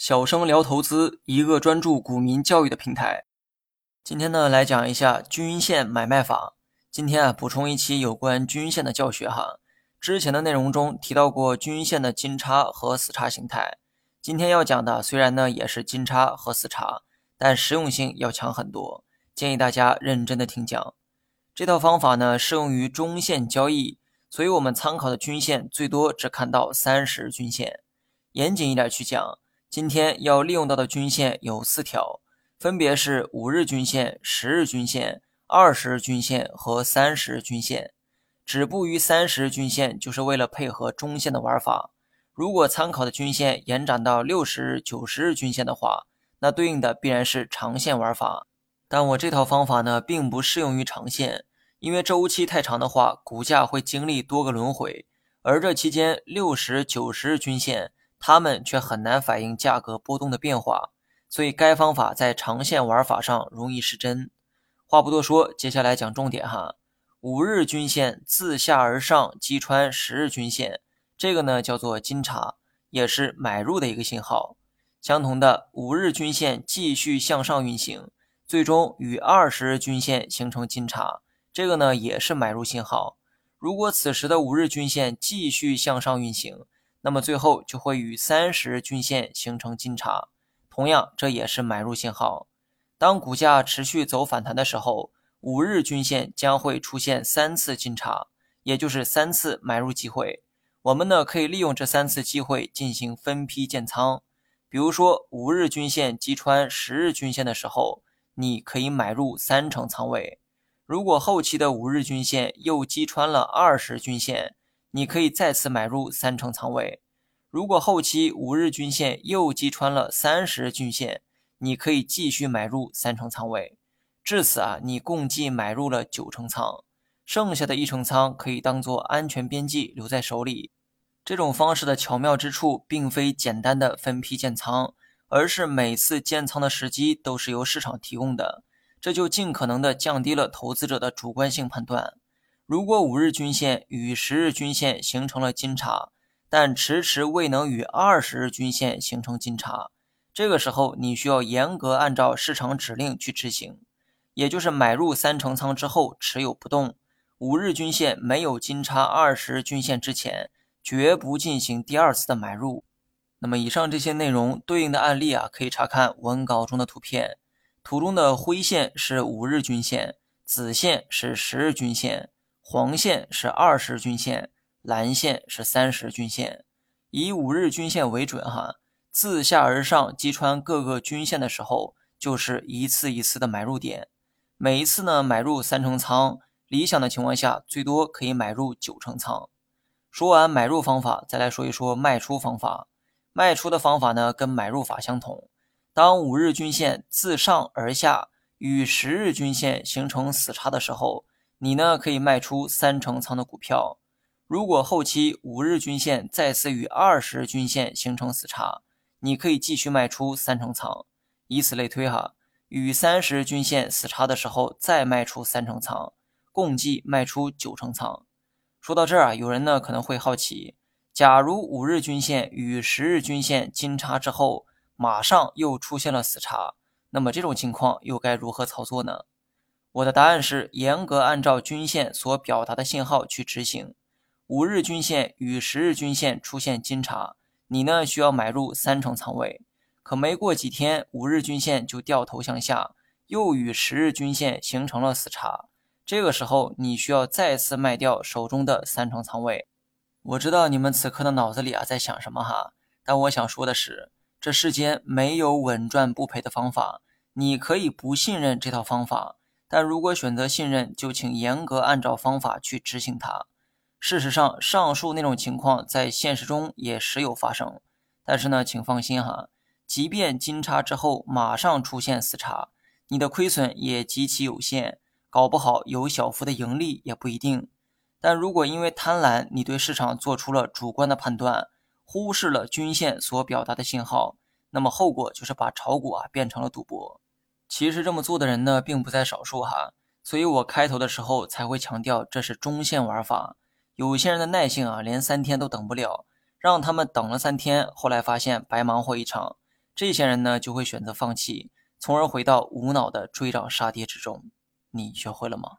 小生聊投资，一个专注股民教育的平台。今天呢，来讲一下均线买卖法。今天啊，补充一期有关均线的教学哈。之前的内容中提到过均线的金叉和死叉形态。今天要讲的虽然呢也是金叉和死叉，但实用性要强很多。建议大家认真的听讲。这套方法呢适用于中线交易，所以我们参考的均线最多只看到三十均线。严谨一点去讲，今天要利用到的均线有四条，分别是五日均线、十日均线、二十日均线和三十日均线。止步于三十日均线，就是为了配合中线的玩法。如果参考的均线延展到六十日、九十日均线的话，那对应的必然是长线玩法。但我这套方法呢，并不适用于长线。因为周期太长的话，股价会经历多个轮回，而这期间六十九十日均线，它们却很难反映价格波动的变化，所以该方法在长线玩法上容易失真。话不多说，接下来讲重点哈。五日均线自下而上击穿十日均线，这个呢叫做金叉，也是买入的一个信号。相同的，五日均线继续向上运行，最终与二十日均线形成金叉。这个呢也是买入信号。如果此时的五日均线继续向上运行，那么最后就会与三十日均线形成金叉，同样这也是买入信号。当股价持续走反弹的时候，五日均线将会出现三次金叉，也就是三次买入机会。我们呢可以利用这三次机会进行分批建仓。比如说五日均线击穿十日均线的时候，你可以买入三成仓位。如果后期的五日均线又击穿了二十均线，你可以再次买入三成仓位。如果后期五日均线又击穿了三十均线，你可以继续买入三成仓位。至此啊，你共计买入了九成仓，剩下的一成仓可以当做安全边际留在手里。这种方式的巧妙之处，并非简单的分批建仓，而是每次建仓的时机都是由市场提供的。这就尽可能的降低了投资者的主观性判断。如果五日均线与十日均线形成了金叉，但迟迟未能与二十日均线形成金叉，这个时候你需要严格按照市场指令去执行，也就是买入三成仓之后持有不动。五日均线没有金叉二十日均线之前，绝不进行第二次的买入。那么以上这些内容对应的案例啊，可以查看文稿中的图片。图中的灰线是五日均线，紫线是十日均线，黄线是二十均线，蓝线是三十均线。以五日均线为准哈，自下而上击穿各个均线的时候，就是一次一次的买入点。每一次呢，买入三成仓，理想的情况下，最多可以买入九成仓。说完买入方法，再来说一说卖出方法。卖出的方法呢，跟买入法相同。当五日均线自上而下与十日均线形成死叉的时候，你呢可以卖出三成仓的股票。如果后期五日均线再次与二十日均线形成死叉，你可以继续卖出三成仓。以此类推哈，与三十日均线死叉的时候再卖出三成仓，共计卖出九成仓。说到这儿啊，有人呢可能会好奇，假如五日均线与十日均线金叉之后，马上又出现了死叉，那么这种情况又该如何操作呢？我的答案是严格按照均线所表达的信号去执行。五日均线与十日均线出现金叉，你呢需要买入三成仓位。可没过几天，五日均线就掉头向下，又与十日均线形成了死叉，这个时候你需要再次卖掉手中的三成仓位。我知道你们此刻的脑子里啊在想什么哈，但我想说的是。这世间没有稳赚不赔的方法，你可以不信任这套方法，但如果选择信任，就请严格按照方法去执行它。事实上，上述那种情况在现实中也时有发生。但是呢，请放心哈，即便金叉之后马上出现死叉，你的亏损也极其有限，搞不好有小幅的盈利也不一定。但如果因为贪婪，你对市场做出了主观的判断，忽视了均线所表达的信号，那么后果就是把炒股啊变成了赌博。其实这么做的人呢，并不在少数哈。所以我开头的时候才会强调这是中线玩法。有些人的耐性啊，连三天都等不了，让他们等了三天，后来发现白忙活一场。这些人呢就会选择放弃，从而回到无脑的追涨杀跌之中。你学会了吗？